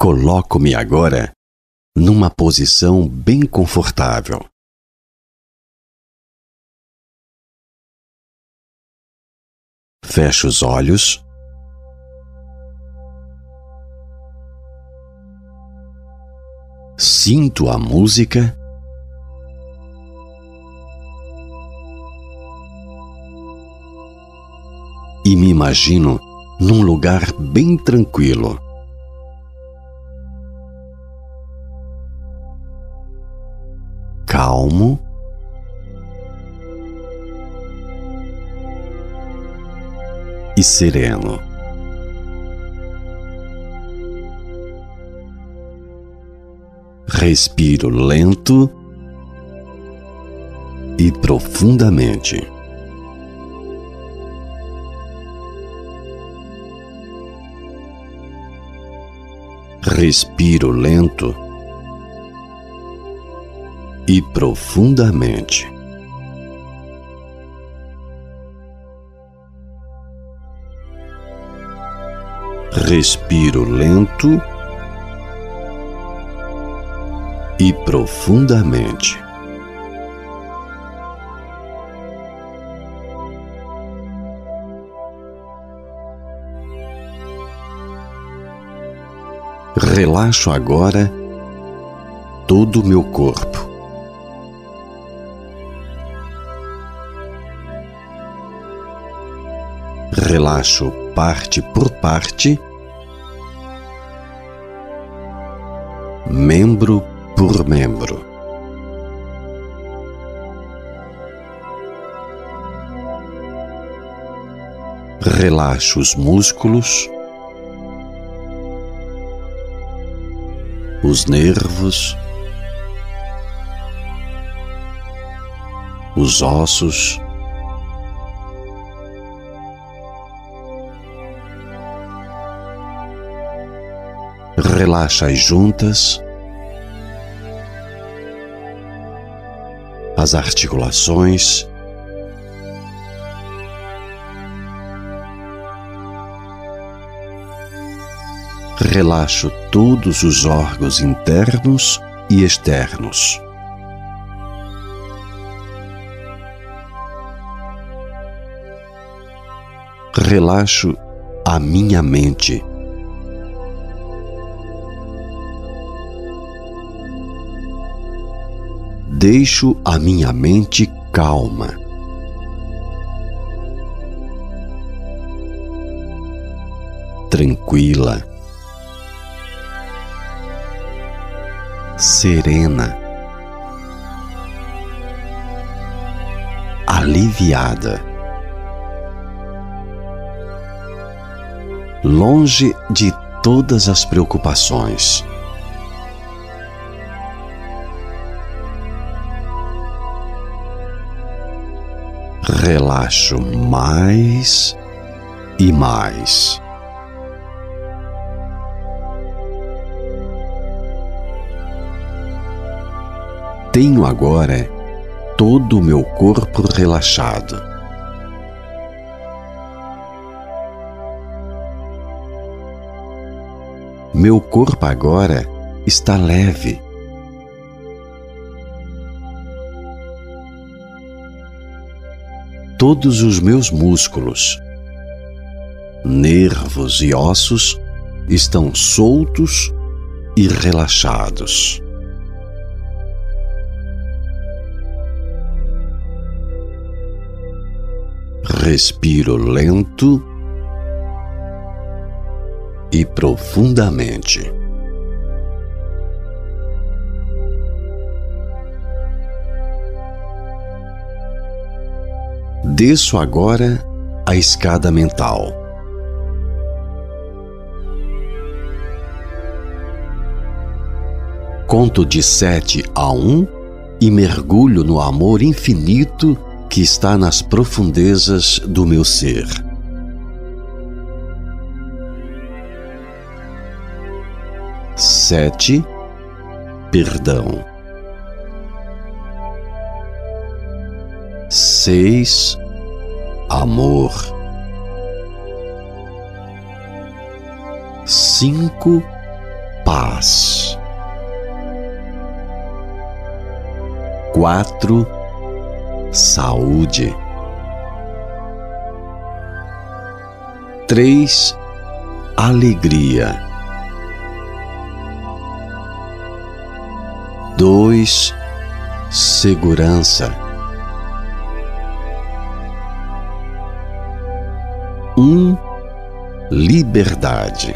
Coloco-me agora numa posição bem confortável. Fecho os olhos. Sinto a música. E me imagino num lugar bem tranquilo. Calmo. E sereno. Respiro lento e profundamente. Respiro lento e profundamente. Respiro lento e profundamente. Relaxo agora todo o meu corpo. Relaxo parte por parte, membro por membro. Relaxo os músculos, os nervos, os ossos, relaxa as juntas, as articulações, relaxo todos os órgãos internos e externos. Relaxo a minha mente. Deixo a minha mente calma. Tranquila. serena, aliviada, longe de todas as preocupações. Relaxo mais e mais. Tenho agora todo o meu corpo relaxado. Meu corpo agora está leve. Todos os meus músculos, nervos e ossos estão soltos e relaxados. Respiro lento e profundamente. Desço agora a escada mental. Conto de sete a um e mergulho no amor infinito que está nas profundezas do meu ser. Sete, perdão. Seis, amor. Cinco, paz. Quatro, saúde. Três, alegria. Dois, segurança. Liberdade.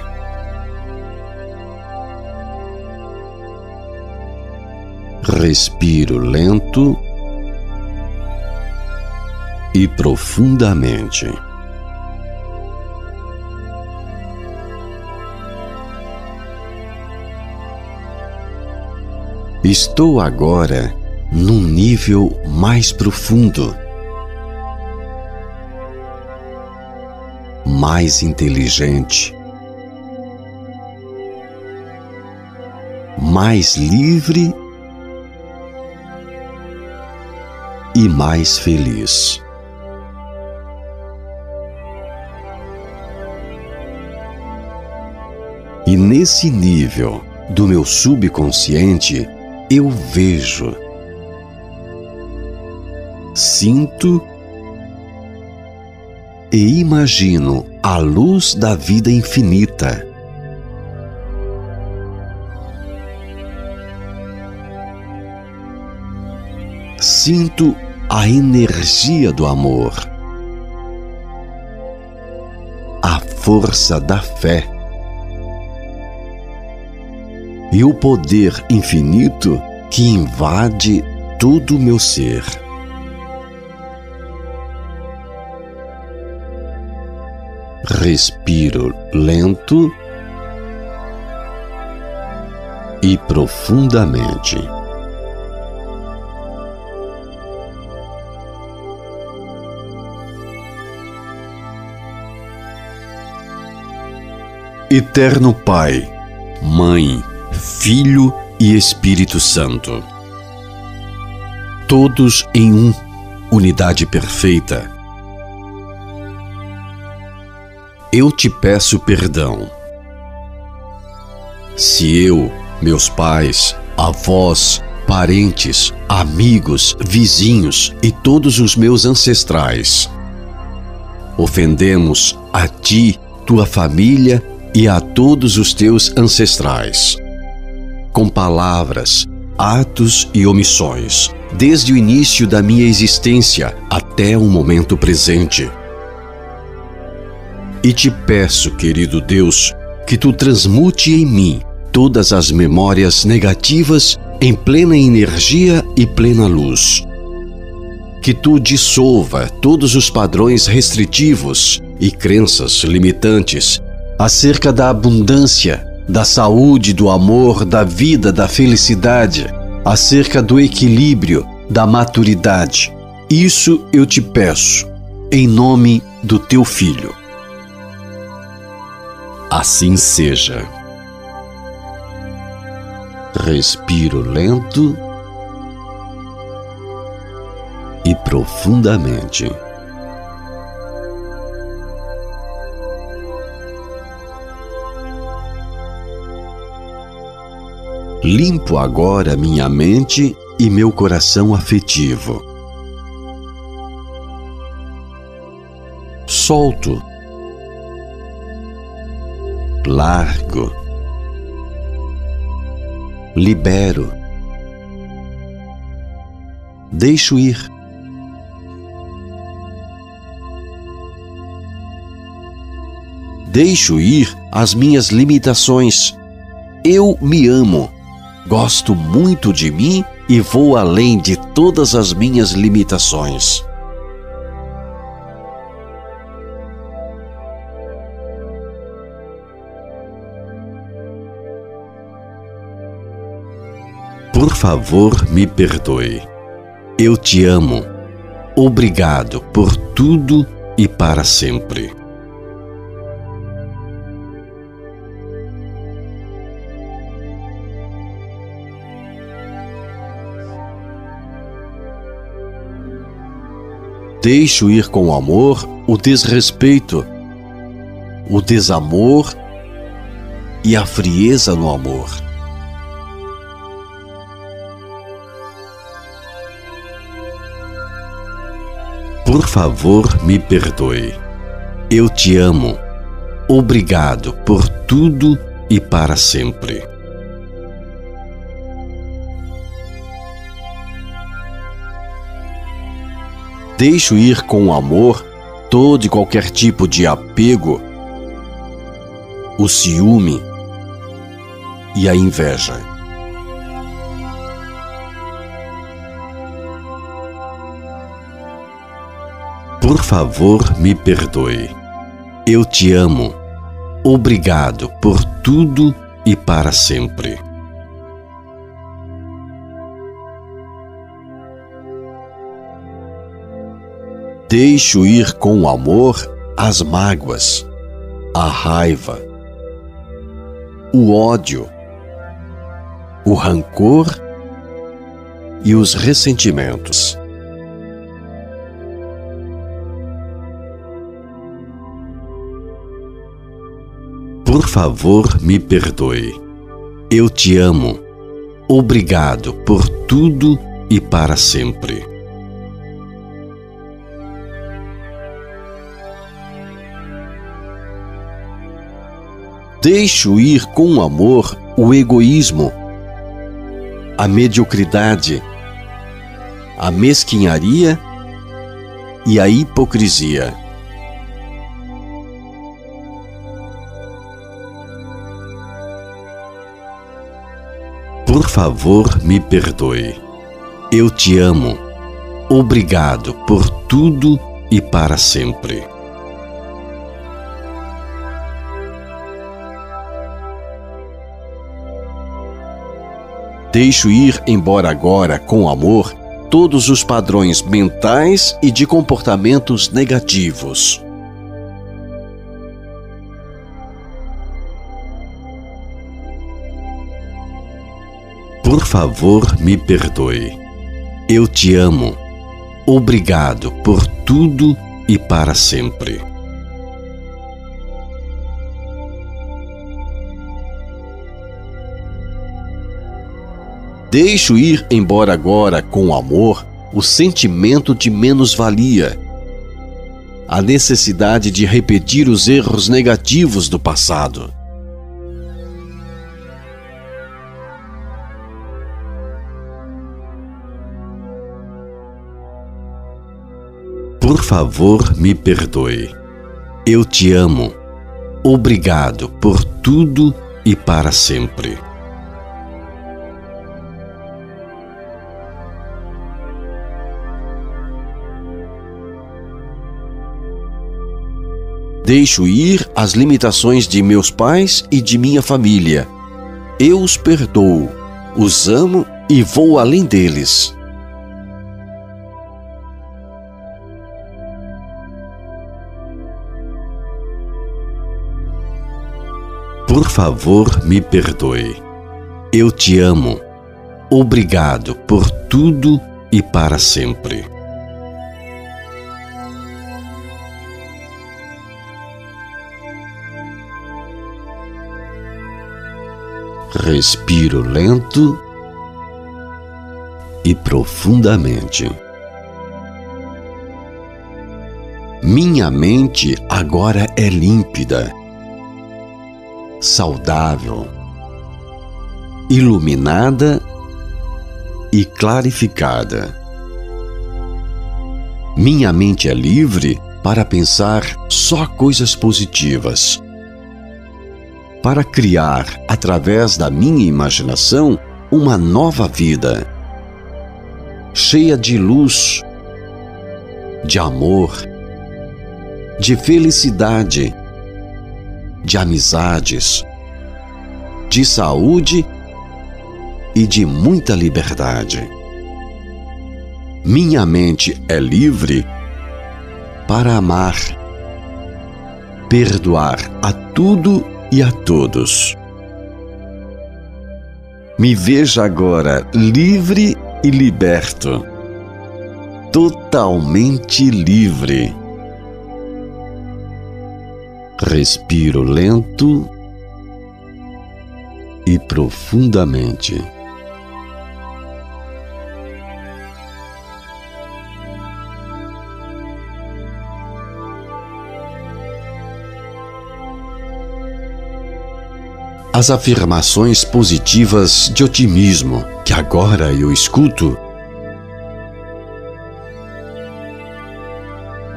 Respiro lento e profundamente. Estou agora num nível mais profundo, mais inteligente, mais livre e mais feliz. E nesse nível do meu subconsciente, eu vejo, sinto e imagino a luz da vida infinita. Sinto a energia do amor, a força da fé e o poder infinito que invade todo o meu ser. Respiro lento e profundamente. Eterno Pai, Mãe, Filho e Espírito Santo. Todos em um, unidade perfeita. Eu te peço perdão. Se eu, meus pais, avós, parentes, amigos, vizinhos e todos os meus ancestrais ofendemos a ti, tua família e a todos os teus ancestrais com palavras, atos e omissões, desde o início da minha existência até o momento presente. E te peço, querido Deus, que tu transmute em mim todas as memórias negativas em plena energia e plena luz. Que tu dissolva todos os padrões restritivos e crenças limitantes acerca da abundância da saúde, do amor, da vida, da felicidade, acerca do equilíbrio, da maturidade. Isso eu te peço, em nome do teu filho. Assim seja. Respiro lento e profundamente. Limpo agora minha mente e meu coração afetivo. Solto. Largo. Libero. Deixo ir. Deixo ir as minhas limitações. Eu me amo. Gosto muito de mim e vou além de todas as minhas limitações. Por favor, me perdoe. Eu te amo. Obrigado por tudo e para sempre. Deixo ir com amor o desrespeito, o desamor e a frieza no amor. Por favor, me perdoe. Eu te amo. Obrigado por tudo e para sempre. Deixo ir com amor todo e qualquer tipo de apego, o ciúme e a inveja. Por favor, me perdoe. Eu te amo. Obrigado por tudo e para sempre. Deixo ir com amor as mágoas, a raiva, o ódio, o rancor e os ressentimentos. Favor, me perdoe. Eu te amo. Obrigado por tudo e para sempre. Deixo ir com amor o egoísmo, a mediocridade, a mesquinharia e a hipocrisia. Favor, me perdoe. Eu te amo. Obrigado por tudo e para sempre. Deixo ir embora agora com amor todos os padrões mentais e de comportamentos negativos. Por favor, me perdoe. Eu te amo. Obrigado por tudo e para sempre. Deixo ir embora agora com amor o sentimento de menos-valia, a necessidade de repetir os erros negativos do passado. Por favor, me perdoe. Eu te amo. Obrigado por tudo e para sempre. Deixo ir as limitações de meus pais e de minha família. Eu os perdoo, os amo e vou além deles. Por favor, me perdoe. Eu te amo. Obrigado por tudo e para sempre. Respiro lento e profundamente. Minha mente agora é límpida, saudável, iluminada e clarificada. Minha mente é livre para pensar só coisas positivas para criar, através da minha imaginação, uma nova vida, cheia de luz, de amor, de felicidade, de amizades, de saúde e de muita liberdade. Minha mente é livre para amar, perdoar a tudo e a todos. Me veja agora livre e liberto, totalmente livre. Respiro lento e profundamente. As afirmações positivas de otimismo que agora eu escuto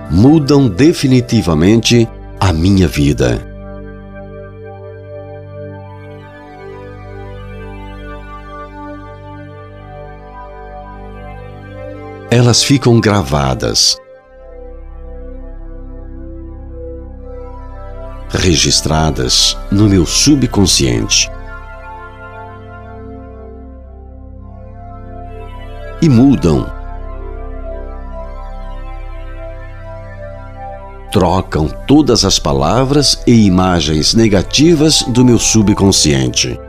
mudam definitivamente a minha vida. Elas ficam gravadas, registradas no meu subconsciente. E mudam trocam todas as palavras e imagens negativas do meu subconsciente.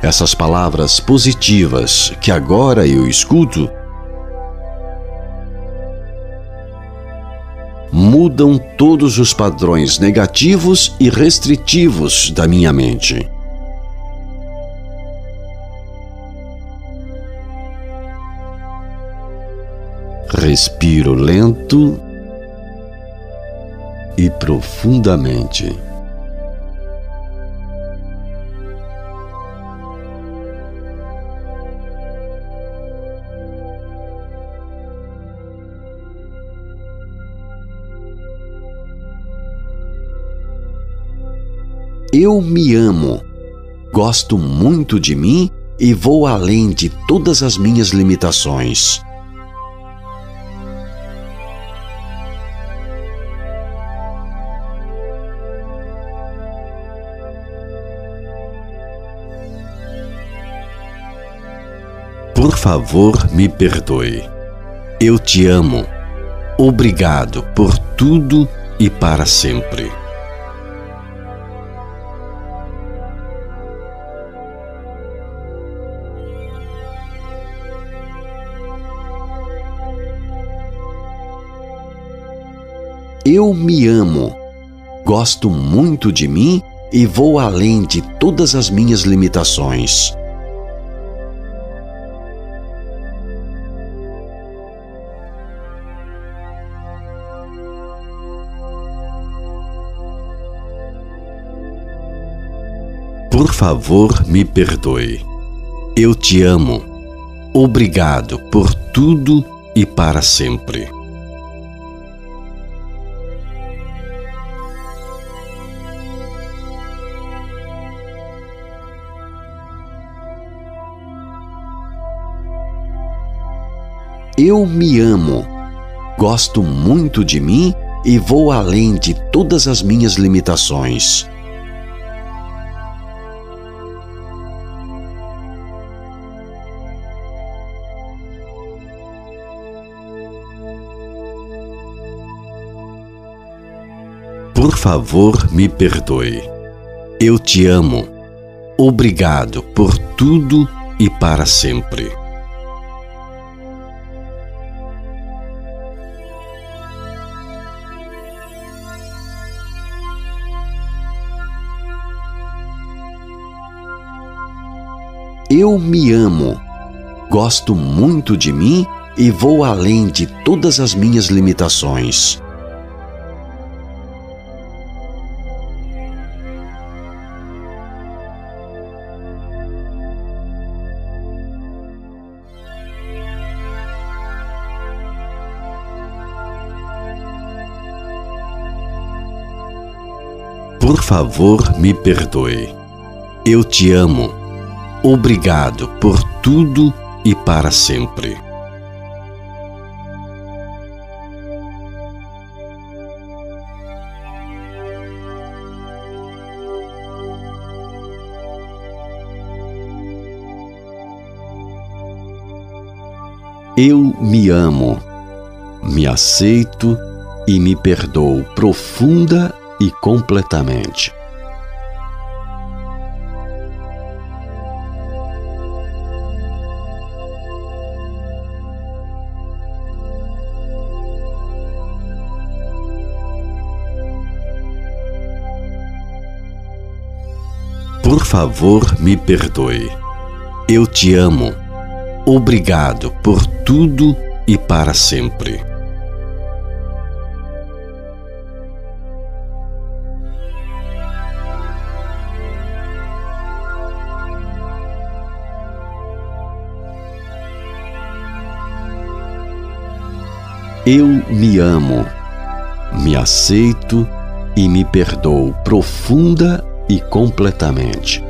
Essas palavras positivas que agora eu escuto mudam todos os padrões negativos e restritivos da minha mente. Respiro lento e profundamente. Eu me amo, gosto muito de mim e vou além de todas as minhas limitações. Favor, me perdoe. Eu te amo. Obrigado por tudo e para sempre. Eu me amo. Gosto muito de mim e vou além de todas as minhas limitações. Favor, me perdoe. Eu te amo. Obrigado por tudo e para sempre. Eu me amo. Gosto muito de mim e vou além de todas as minhas limitações. Por favor, me perdoe. Eu te amo. Obrigado por tudo e para sempre. Eu me amo. Gosto muito de mim e vou além de todas as minhas limitações. Por favor, me perdoe. Eu te amo. Obrigado por tudo e para sempre. Eu me amo, me aceito e me perdoo profunda e completamente. Por favor, me perdoe. Eu te amo. Obrigado por tudo e para sempre. Eu me amo, me aceito e me perdoo profunda e completamente.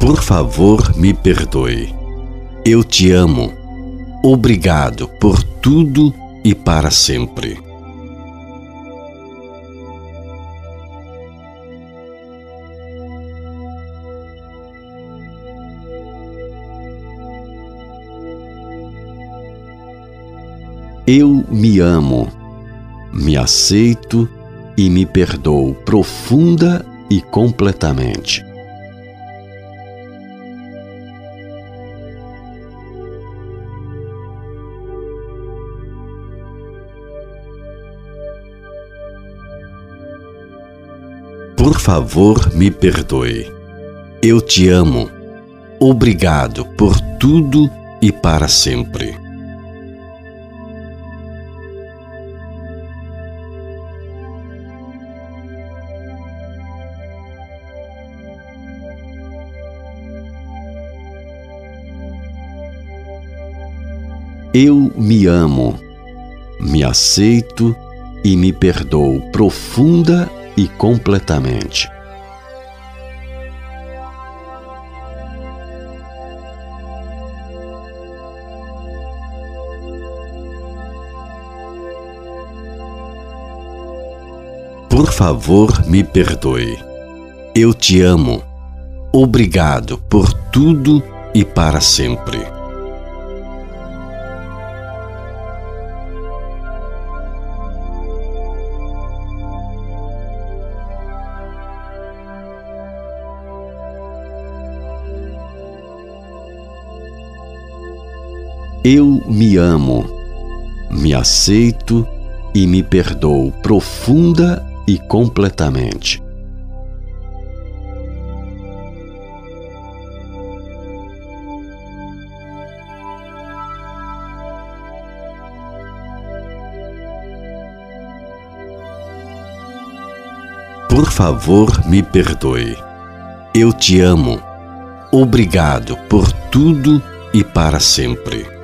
Por favor, me perdoe. Eu te amo. Obrigado por tudo e para sempre. Eu me amo, me aceito e me perdoo profunda e completamente. Por favor, me perdoe. Eu te amo. Obrigado por tudo e para sempre. Eu me amo, me aceito e me perdoo profunda e completamente. Por favor, me perdoe. Eu te amo. Obrigado por tudo e para sempre. Eu me amo, me aceito e me perdoo profunda e completamente. Por favor, me perdoe. Eu te amo. Obrigado por tudo e para sempre.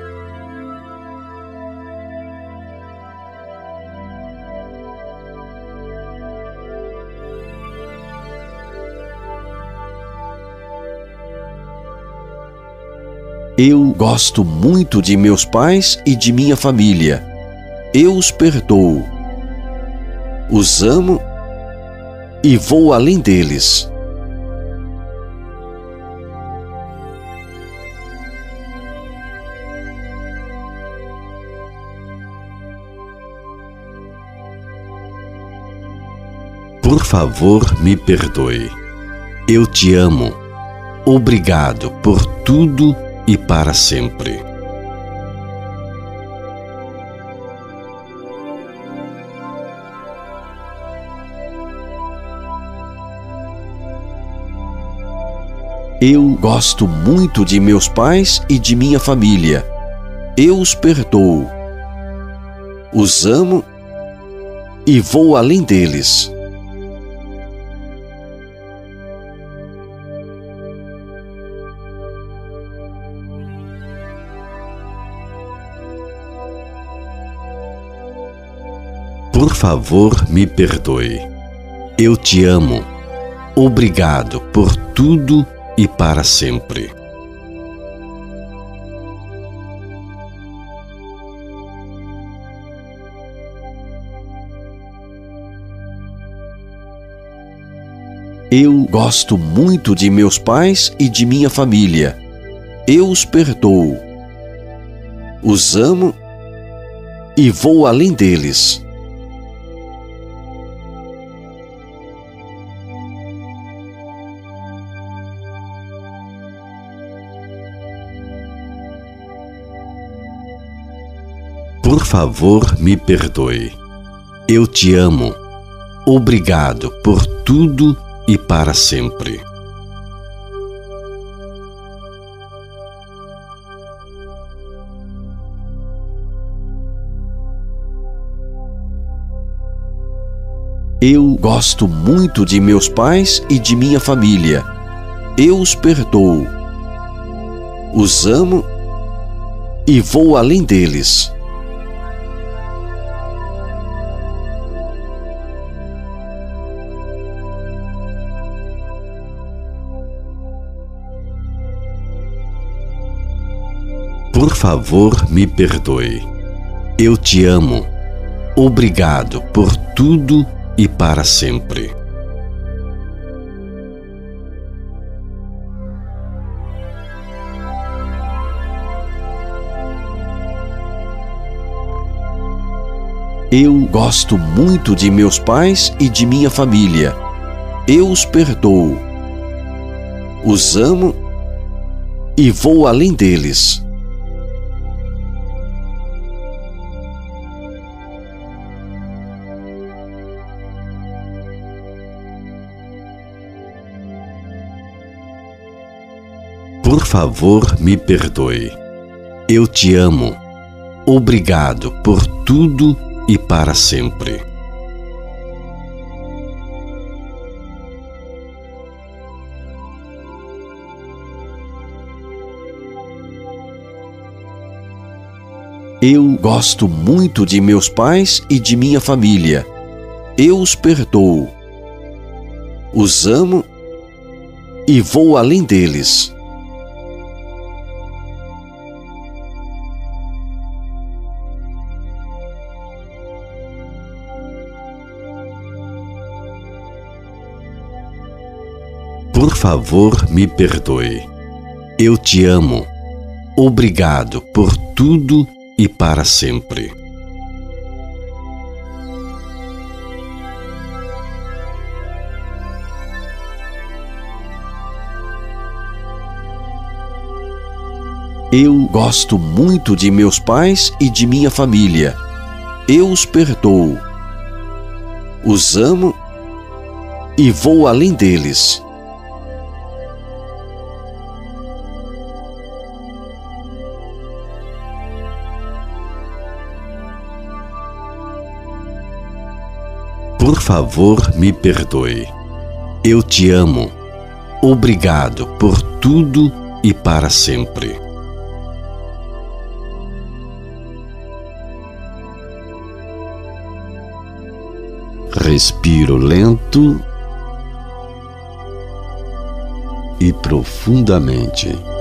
Gosto muito de meus pais e de minha família. Eu os perdoo. Os amo e vou além deles. Por favor, me perdoe. Eu te amo. Obrigado por tudo e para sempre. Eu gosto muito de meus pais e de minha família. Eu os perdoo. Os amo e vou além deles. Favor, me perdoe. Eu te amo. Obrigado por tudo e para sempre. Eu gosto muito de meus pais e de minha família. Eu os perdoo. Os amo e vou além deles. Favor, me perdoe. Eu te amo. Obrigado por tudo e para sempre. Eu gosto muito de meus pais e de minha família. Eu os perdoo. Os amo e vou além deles. Por favor, me perdoe. Eu te amo. Obrigado por tudo e para sempre. Eu gosto muito de meus pais e de minha família. Eu os perdoo. Os amo e vou além deles. Favor, me perdoe. Eu te amo. Obrigado por tudo e para sempre. Eu gosto muito de meus pais e de minha família. Eu os perdoo. Os amo e vou além deles. Por favor, me perdoe. Eu te amo. Obrigado por tudo e para sempre. Eu gosto muito de meus pais e de minha família. Eu os perdoo. Os amo e vou além deles. Por favor, me perdoe. Eu te amo. Obrigado por tudo e para sempre. Respiro lento e profundamente.